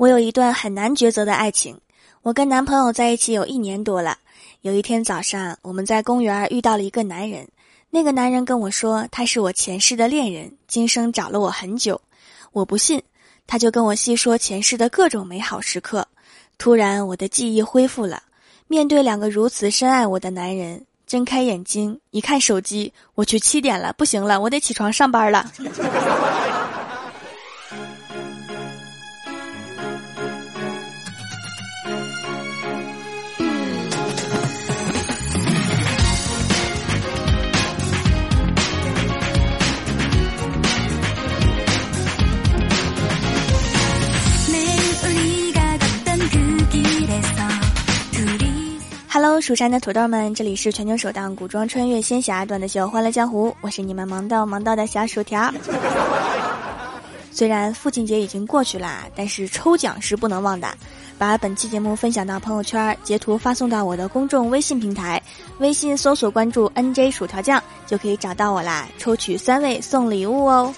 我有一段很难抉择的爱情，我跟男朋友在一起有一年多了。有一天早上，我们在公园遇到了一个男人，那个男人跟我说他是我前世的恋人，今生找了我很久。我不信，他就跟我细说前世的各种美好时刻。突然，我的记忆恢复了。面对两个如此深爱我的男人，睁开眼睛一看手机，我去七点了，不行了，我得起床上班了。蜀山的土豆们，这里是全球首档古装穿越仙侠段子秀《欢乐江湖》，我是你们萌到萌到的小薯条。虽然父亲节已经过去了，但是抽奖是不能忘的。把本期节目分享到朋友圈，截图发送到我的公众微信平台，微信搜索关注 NJ 薯条酱，就可以找到我啦，抽取三位送礼物哦。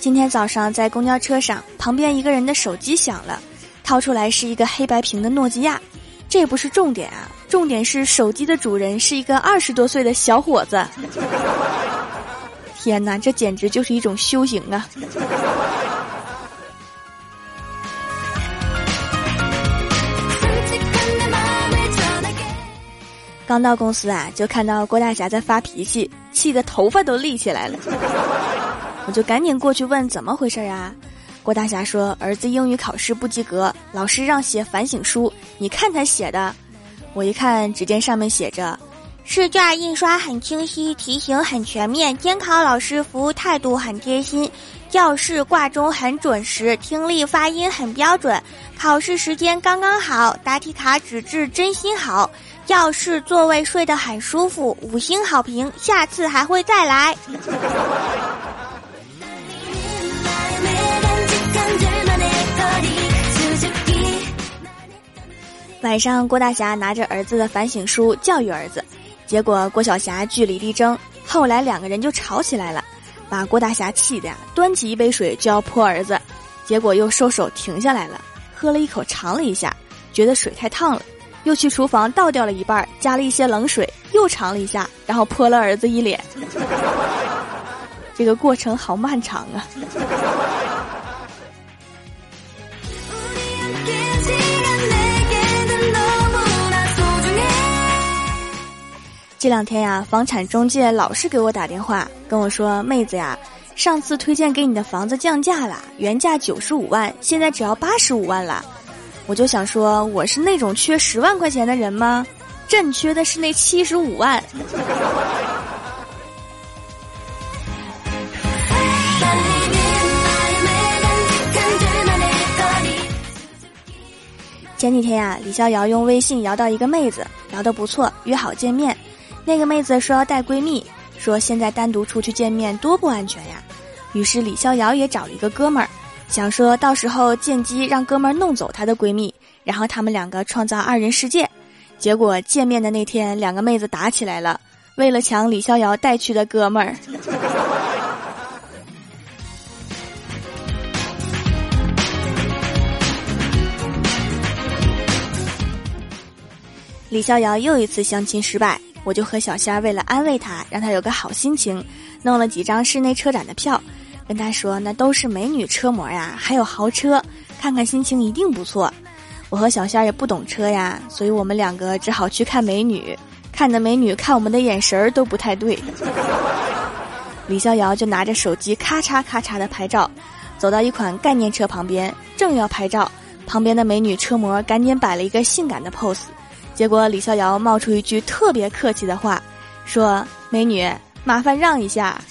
今天早上在公交车上，旁边一个人的手机响了，掏出来是一个黑白屏的诺基亚。这不是重点啊，重点是手机的主人是一个二十多岁的小伙子。天哪，这简直就是一种修行啊！刚到公司啊，就看到郭大侠在发脾气，气得头发都立起来了。我就赶紧过去问怎么回事儿啊？郭大侠说儿子英语考试不及格，老师让写反省书。你看他写的，我一看，只见上面写着：试卷印刷很清晰，题型很全面，监考老师服务态度很贴心，教室挂钟很准时，听力发音很标准，考试时间刚刚好，答题卡纸质真心好，教室座位睡得很舒服，五星好评，下次还会再来。晚上，郭大侠拿着儿子的反省书教育儿子，结果郭小霞据理力争，后来两个人就吵起来了，把郭大侠气的呀，端起一杯水就要泼儿子，结果又收手停下来了，喝了一口尝了一下，觉得水太烫了，又去厨房倒掉了一半，加了一些冷水，又尝了一下，然后泼了儿子一脸。这个过程好漫长啊。这两天呀，房产中介老是给我打电话，跟我说：“妹子呀，上次推荐给你的房子降价了，原价九十五万，现在只要八十五万了。”我就想说，我是那种缺十万块钱的人吗？朕缺的是那七十五万。前几天呀，李逍遥用微信摇到一个妹子，聊得不错，约好见面。那个妹子说要带闺蜜，说现在单独出去见面多不安全呀。于是李逍遥也找了一个哥们儿，想说到时候见机让哥们儿弄走她的闺蜜，然后他们两个创造二人世界。结果见面的那天，两个妹子打起来了，为了抢李逍遥带去的哥们儿。李逍遥又一次相亲失败。我就和小仙儿为了安慰他，让他有个好心情，弄了几张室内车展的票，跟他说那都是美女车模呀，还有豪车，看看心情一定不错。我和小仙儿也不懂车呀，所以我们两个只好去看美女，看的美女看我们的眼神儿都不太对。李逍遥就拿着手机咔嚓咔嚓的拍照，走到一款概念车旁边，正要拍照，旁边的美女车模赶紧摆了一个性感的 pose。结果李逍遥冒出一句特别客气的话，说：“美女，麻烦让一下。”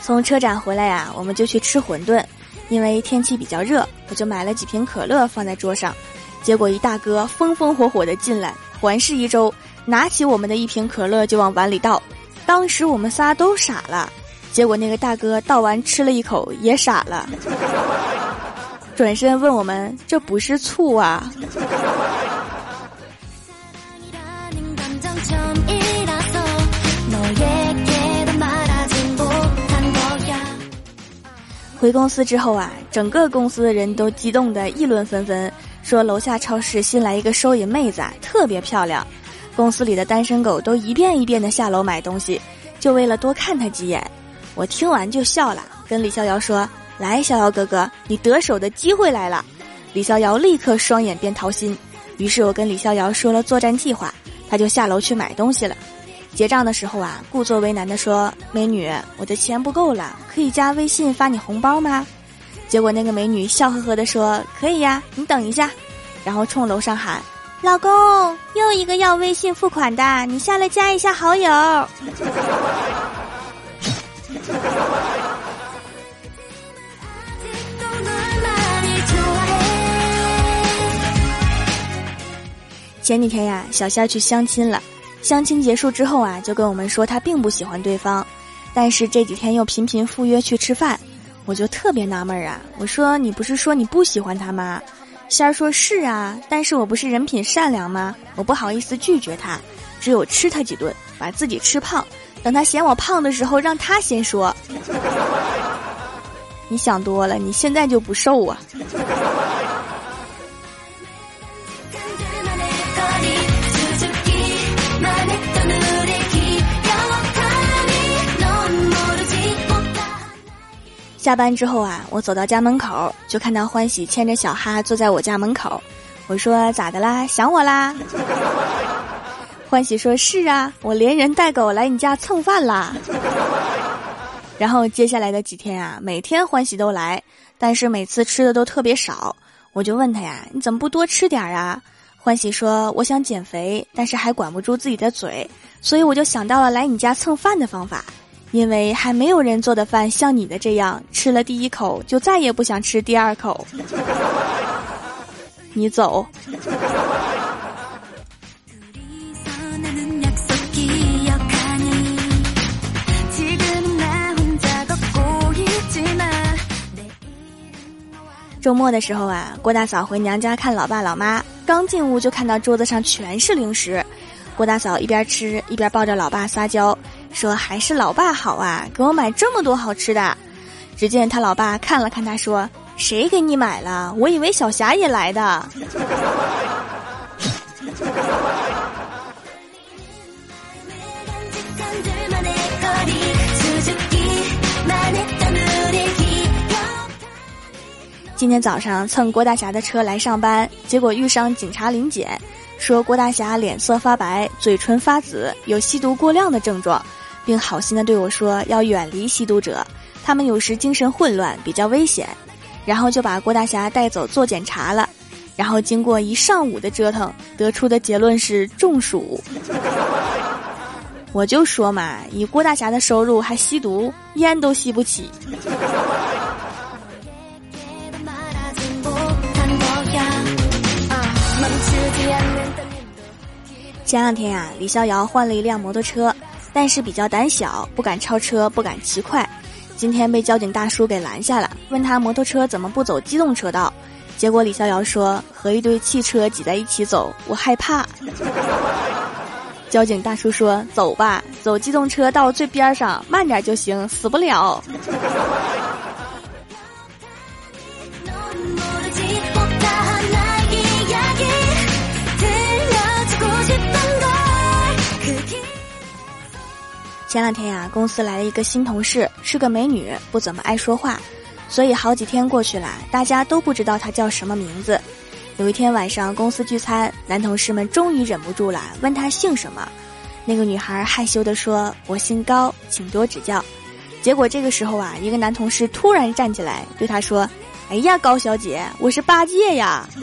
从车展回来呀，我们就去吃馄饨，因为天气比较热，我就买了几瓶可乐放在桌上。结果一大哥风风火火的进来，环视一周，拿起我们的一瓶可乐就往碗里倒。当时我们仨都傻了，结果那个大哥倒完吃了一口也傻了，转身问我们：“这不是醋啊？”回公司之后啊，整个公司的人都激动的议论纷纷，说楼下超市新来一个收银妹子，特别漂亮。公司里的单身狗都一遍一遍的下楼买东西，就为了多看她几眼。我听完就笑了，跟李逍遥说：“来，逍遥哥哥，你得手的机会来了。”李逍遥立刻双眼变桃心。于是我跟李逍遥说了作战计划，他就下楼去买东西了。结账的时候啊，故作为难的说：“美女，我的钱不够了，可以加微信发你红包吗？”结果那个美女笑呵呵的说：“可以呀，你等一下。”然后冲楼上喊：“老公，又一个要微信付款的，你下来加一下好友。”前几天呀，小仙儿去相亲了。相亲结束之后啊，就跟我们说他并不喜欢对方，但是这几天又频频赴约去吃饭，我就特别纳闷儿啊。我说你不是说你不喜欢他吗？仙儿说是啊，但是我不是人品善良吗？我不好意思拒绝他，只有吃他几顿，把自己吃胖，等他嫌我胖的时候，让他先说。你想多了，你现在就不瘦啊。下班之后啊，我走到家门口，就看到欢喜牵着小哈坐在我家门口。我说：“咋的啦？想我啦？”欢喜 说：“是啊，我连人带狗来你家蹭饭啦。”然后接下来的几天啊，每天欢喜都来，但是每次吃的都特别少。我就问他呀：“你怎么不多吃点啊？”欢喜说：“我想减肥，但是还管不住自己的嘴，所以我就想到了来你家蹭饭的方法。”因为还没有人做的饭像你的这样，吃了第一口就再也不想吃第二口。你走。周末的时候啊，郭大嫂回娘家看老爸老妈，刚进屋就看到桌子上全是零食。郭大嫂一边吃一边抱着老爸撒娇。说还是老爸好啊，给我买这么多好吃的。只见他老爸看了看他，说：“谁给你买了？我以为小霞也来的。”今天早上蹭郭大侠的车来上班，结果遇上警察临检，说郭大侠脸色发白，嘴唇发紫，有吸毒过量的症状。并好心的对我说要远离吸毒者，他们有时精神混乱，比较危险。然后就把郭大侠带走做检查了，然后经过一上午的折腾，得出的结论是中暑。我就说嘛，以郭大侠的收入还吸毒，烟都吸不起。前两天呀，李逍遥换了一辆摩托车。但是比较胆小，不敢超车，不敢骑快。今天被交警大叔给拦下了，问他摩托车怎么不走机动车道。结果李逍遥说：“和一堆汽车挤在一起走，我害怕。”交警大叔说：“走吧，走机动车道最边上，慢点就行，死不了。”前两天呀，公司来了一个新同事，是个美女，不怎么爱说话，所以好几天过去了，大家都不知道她叫什么名字。有一天晚上，公司聚餐，男同事们终于忍不住了，问她姓什么。那个女孩害羞地说：“我姓高，请多指教。”结果这个时候啊，一个男同事突然站起来对她说：“哎呀，高小姐，我是八戒呀。”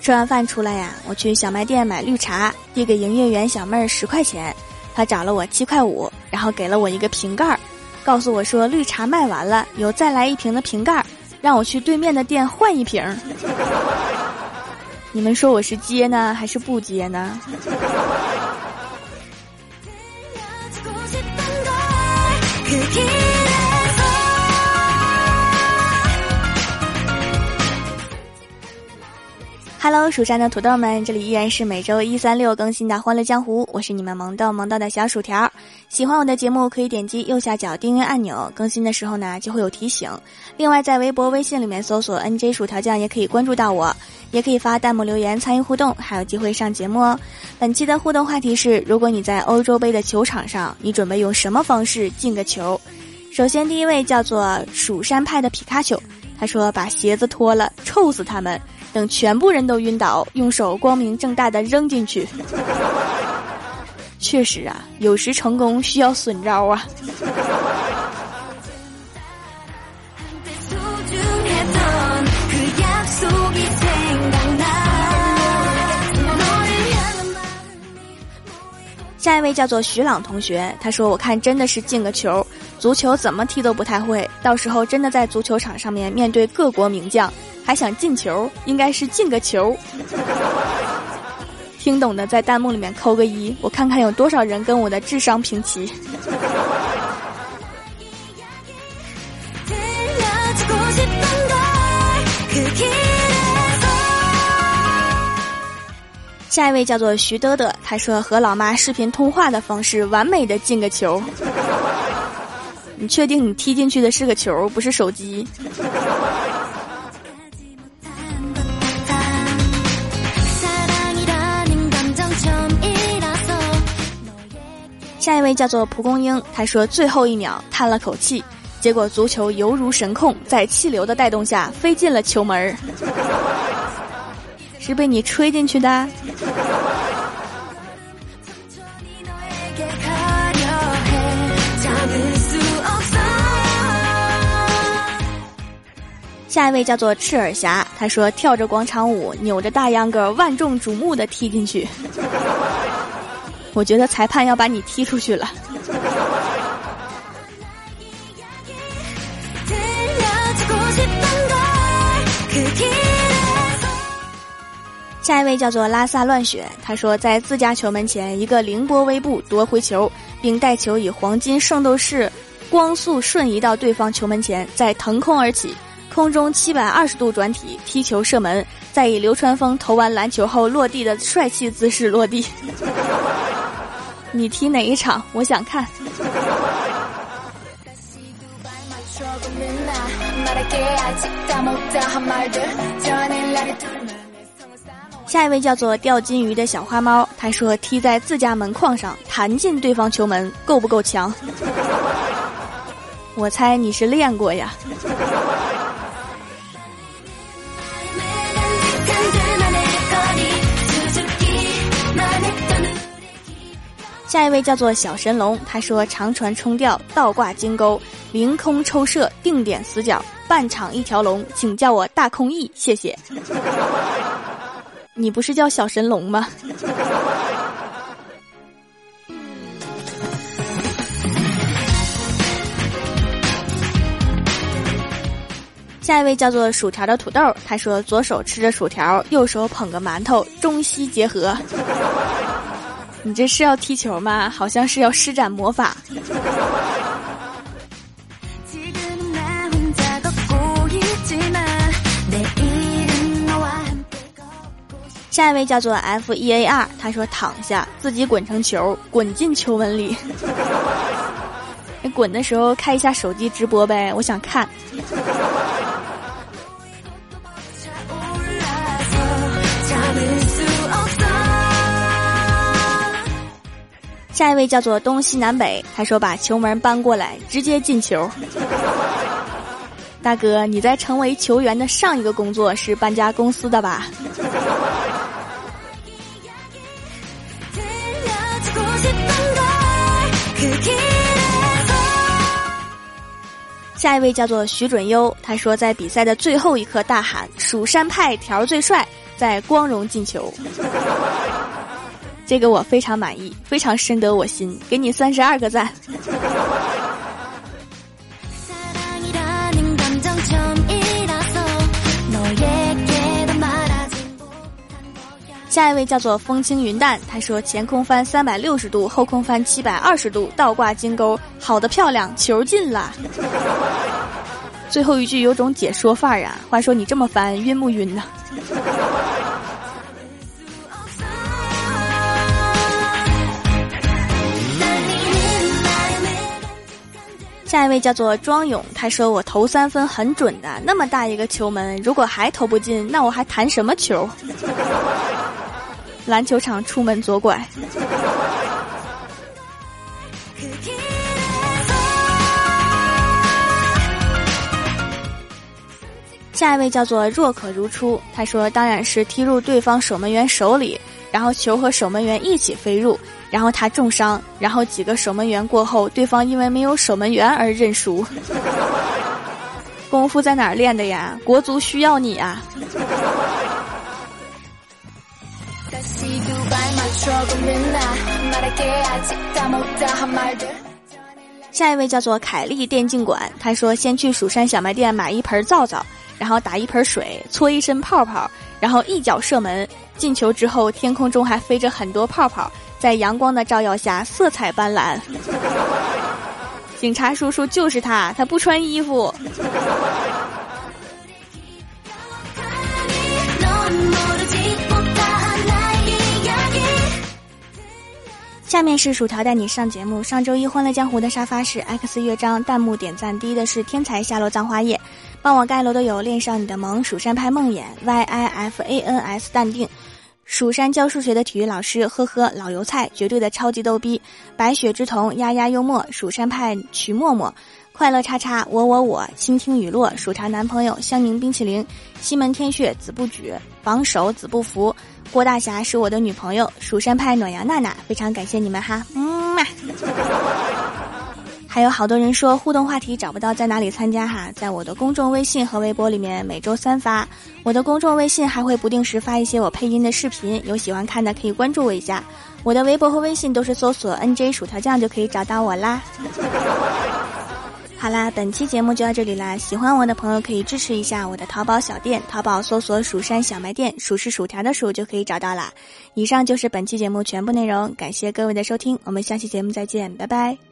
吃完饭出来呀，我去小卖店买绿茶，递给营业员小妹儿十块钱，她找了我七块五，然后给了我一个瓶盖儿，告诉我说绿茶卖完了，有再来一瓶的瓶盖儿，让我去对面的店换一瓶。你们说我是接呢，还是不接呢 ？Hello，蜀山的土豆们，这里依然是每周一、三、六更新的《欢乐江湖》，我是你们萌豆萌豆的小薯条。喜欢我的节目，可以点击右下角订阅按钮，更新的时候呢就会有提醒。另外，在微博、微信里面搜索 “nj 薯条酱”也可以关注到我，也可以发弹幕留言参与互动，还有机会上节目哦。本期的互动话题是：如果你在欧洲杯的球场上，你准备用什么方式进个球？首先，第一位叫做蜀山派的皮卡丘，他说：“把鞋子脱了，臭死他们。”等全部人都晕倒，用手光明正大的扔进去。确实啊，有时成功需要损招啊。下一位叫做徐朗同学，他说：“我看真的是进个球，足球怎么踢都不太会，到时候真的在足球场上面面对各国名将。”还想进球，应该是进个球。听懂的在弹幕里面扣个一，我看看有多少人跟我的智商平齐。下一位叫做徐德德，他说和老妈视频通话的方式，完美的进个球。你确定你踢进去的是个球，不是手机？下一位叫做蒲公英，他说最后一秒叹了口气，结果足球犹如神控，在气流的带动下飞进了球门儿，是被你吹进去的。下一位叫做赤耳侠，他说跳着广场舞，扭着大秧歌，万众瞩目的踢进去。我觉得裁判要把你踢出去了。下一位叫做拉萨乱雪，他说在自家球门前一个凌波微步夺回球，并带球以黄金圣斗士光速瞬移到对方球门前，再腾空而起，空中七百二十度转体踢球射门，再以流川枫投完篮球后落地的帅气姿势落地。你踢哪一场？我想看。下一位叫做钓金鱼的小花猫，他说踢在自家门框上弹进对方球门，够不够强？我猜你是练过呀。下一位叫做小神龙，他说长传冲吊，倒挂金钩，凌空抽射，定点死角，半场一条龙，请叫我大空翼，谢谢。你不是叫小神龙吗？下一位叫做薯条的土豆，他说左手吃着薯条，右手捧个馒头，中西结合。你这是要踢球吗？好像是要施展魔法。下一位叫做 F E A R，他说躺下，自己滚成球，滚进球门里。你滚的时候开一下手机直播呗，我想看。下一位叫做东西南北，他说把球门搬过来，直接进球。大哥，你在成为球员的上一个工作是搬家公司的吧？下一位叫做徐准优，他说在比赛的最后一刻大喊“蜀山派条最帅”，在光荣进球。这个我非常满意，非常深得我心，给你三十二个赞。下一位叫做风轻云淡，他说前空翻三百六十度，后空翻七百二十度，倒挂金钩，好的漂亮，球进了。最后一句有种解说范儿啊，话说你这么翻晕不晕呢？下一位叫做庄勇，他说我投三分很准的，那么大一个球门，如果还投不进，那我还弹什么球？篮球场出门左拐。下一位叫做若可如初，他说当然是踢入对方守门员手里，然后球和守门员一起飞入，然后他重伤，然后几个守门员过后，对方因为没有守门员而认输。功夫在哪儿练的呀？国足需要你啊！下一位叫做凯丽电竞馆，他说先去蜀山小卖店买一盆皂皂。然后打一盆水，搓一身泡泡，然后一脚射门进球之后，天空中还飞着很多泡泡，在阳光的照耀下色彩斑斓。警察叔叔就是他，他不穿衣服。下面是薯条带你上节目。上周一欢乐江湖的沙发是 X 乐章，弹幕点赞低的是天才下落葬花叶。帮我盖楼的有恋上你的萌、蜀山派梦魇、Y I F A N S 淡定、蜀山教数学的体育老师，呵呵老油菜，绝对的超级逗逼、白雪之瞳、丫丫幽默、蜀山派曲默默、快乐叉叉、我我我、倾听雨落、薯茶男朋友、香柠冰淇淋、西门天血、子不举、榜首子不服、郭大侠是我的女朋友、蜀山派暖阳娜娜，非常感谢你们哈，嗯嘛。还有好多人说互动话题找不到在哪里参加哈，在我的公众微信和微博里面每周三发，我的公众微信还会不定时发一些我配音的视频，有喜欢看的可以关注我一下。我的微博和微信都是搜索 NJ 薯条酱就可以找到我啦。好啦，本期节目就到这里啦，喜欢我的朋友可以支持一下我的淘宝小店，淘宝搜索蜀山小卖店，数是薯条的数就可以找到啦。以上就是本期节目全部内容，感谢各位的收听，我们下期节目再见，拜拜。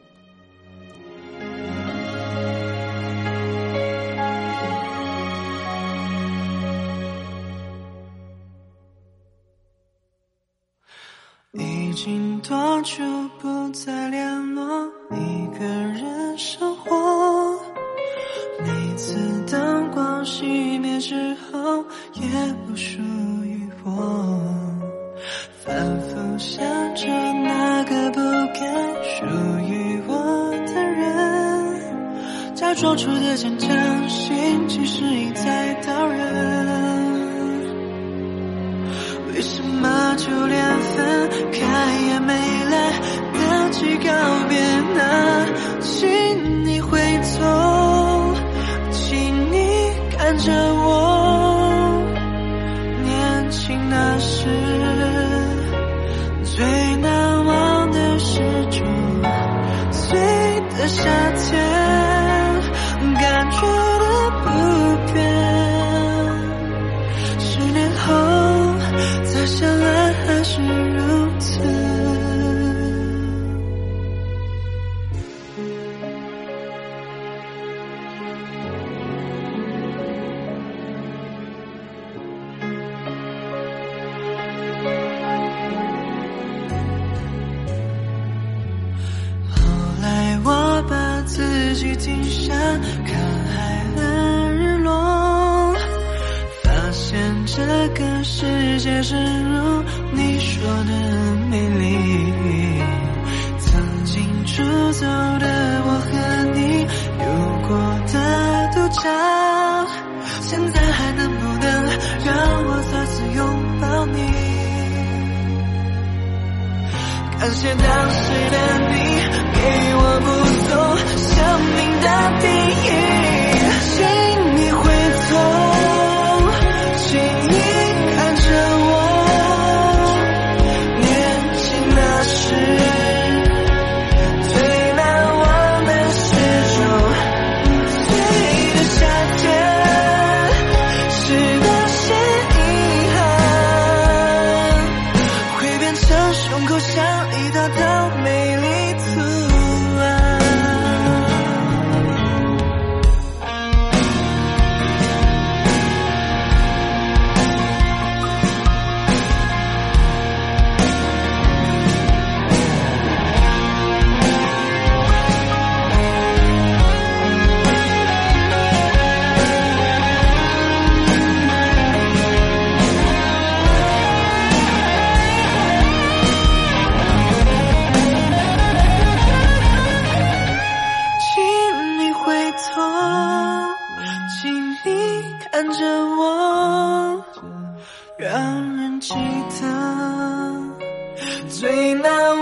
多久不再联络？一个人生活。每次灯光熄灭之后，也不属于我。反复想着那个不该属于我的人，假装出的坚强，心其实已在刀刃。就连分开也没来得及告别那？请你回头，请你看着我，能不能让我再次拥抱你？感谢当时的你，给我不同生命的 Every now